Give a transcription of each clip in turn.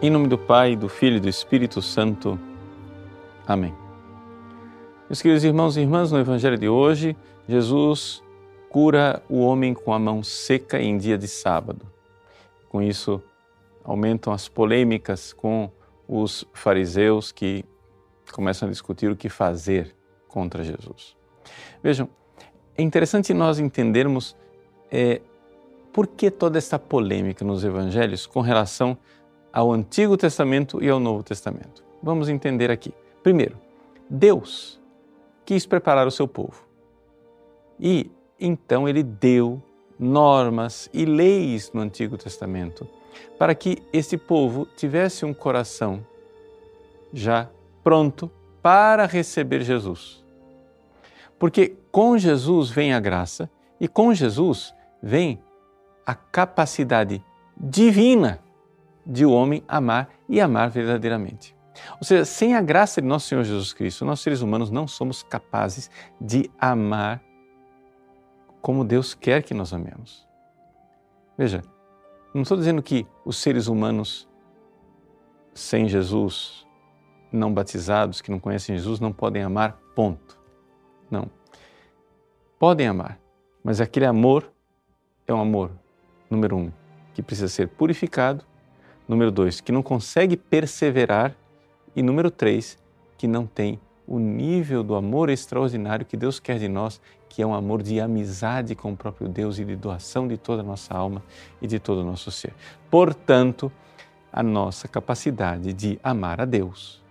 Em nome do Pai, do Filho e do Espírito Santo. Amém. Meus queridos irmãos e irmãs, no Evangelho de hoje, Jesus cura o homem com a mão seca em dia de sábado. Com isso, aumentam as polêmicas com os fariseus que começam a discutir o que fazer contra Jesus. Vejam, é interessante nós entendermos é, por que toda esta polêmica nos evangelhos com relação ao Antigo Testamento e ao Novo Testamento. Vamos entender aqui. Primeiro, Deus quis preparar o seu povo. E então ele deu normas e leis no Antigo Testamento para que esse povo tivesse um coração já pronto para receber Jesus. Porque com Jesus vem a graça e com Jesus vem a capacidade divina de o homem amar e amar verdadeiramente. Ou seja, sem a graça de nosso Senhor Jesus Cristo, nós seres humanos não somos capazes de amar como Deus quer que nós amemos. Veja, não estou dizendo que os seres humanos sem Jesus, não batizados, que não conhecem Jesus, não podem amar, ponto. Não. Podem amar, mas aquele amor é um amor, número um, que precisa ser purificado Número dois, que não consegue perseverar. E número três, que não tem o nível do amor extraordinário que Deus quer de nós, que é um amor de amizade com o próprio Deus e de doação de toda a nossa alma e de todo o nosso ser. Portanto, a nossa capacidade de amar a Deus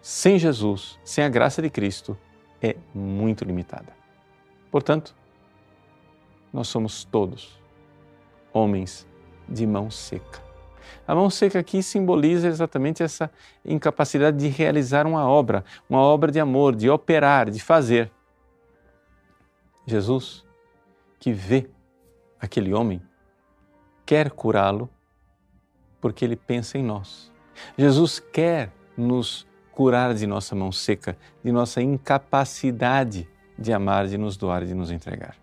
sem Jesus, sem a graça de Cristo, é muito limitada. Portanto, nós somos todos homens de mão seca a mão seca aqui simboliza exatamente essa incapacidade de realizar uma obra, uma obra de amor, de operar, de fazer. Jesus, que vê aquele homem, quer curá-lo porque ele pensa em nós. Jesus quer nos curar de nossa mão seca, de nossa incapacidade de amar, de nos doar, de nos entregar.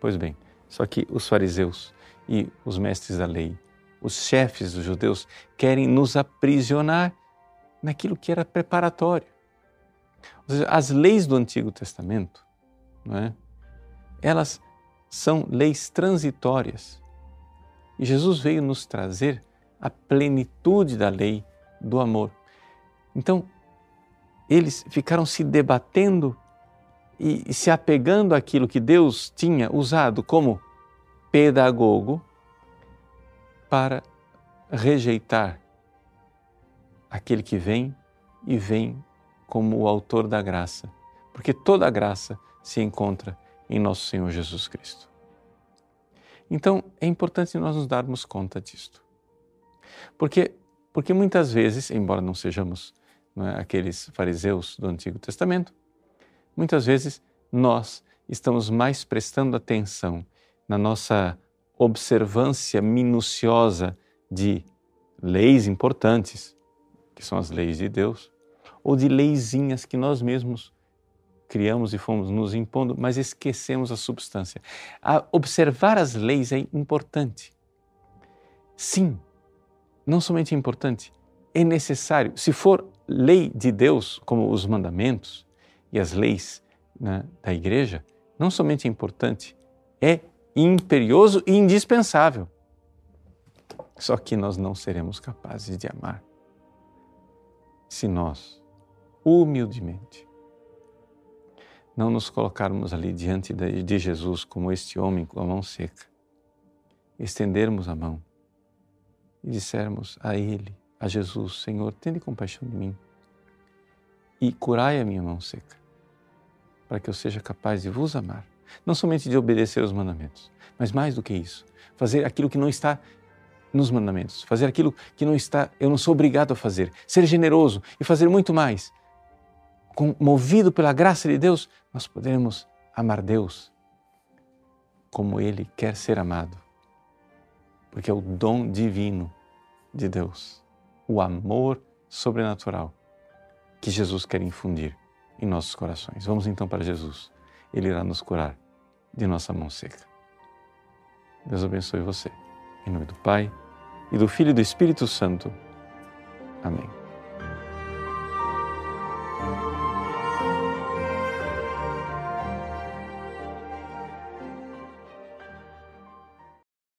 Pois bem, só que os fariseus e os mestres da lei os chefes dos judeus querem nos aprisionar naquilo que era preparatório. Seja, as leis do Antigo Testamento, não é? elas são leis transitórias. E Jesus veio nos trazer a plenitude da lei do amor. Então, eles ficaram se debatendo e se apegando àquilo que Deus tinha usado como pedagogo para rejeitar aquele que vem e vem como o autor da graça, porque toda a graça se encontra em nosso Senhor Jesus Cristo. Então, é importante nós nos darmos conta disto. Porque, porque muitas vezes, embora não sejamos não é, aqueles fariseus do Antigo Testamento, muitas vezes nós estamos mais prestando atenção na nossa observância minuciosa de leis importantes, que são as leis de Deus, ou de leizinhas que nós mesmos criamos e fomos nos impondo, mas esquecemos a substância. A observar as leis é importante. Sim, não somente é importante, é necessário. Se for lei de Deus, como os mandamentos e as leis né, da igreja, não somente é importante, é imperioso e indispensável. Só que nós não seremos capazes de amar se nós, humildemente, não nos colocarmos ali diante de Jesus como este homem com a mão seca, estendermos a mão e dissermos a Ele, a Jesus, Senhor, tende compaixão de mim e curai a minha mão seca, para que eu seja capaz de vos amar não somente de obedecer os mandamentos, mas mais do que isso, fazer aquilo que não está nos mandamentos, fazer aquilo que não está, eu não sou obrigado a fazer, ser generoso e fazer muito mais. Com, movido pela graça de Deus, nós poderemos amar Deus como Ele quer ser amado, porque é o dom divino de Deus, o amor sobrenatural que Jesus quer infundir em nossos corações. Vamos então para Jesus, Ele irá nos curar de nossa mão seca. Deus abençoe você. Em nome do Pai e do Filho e do Espírito Santo. Amém.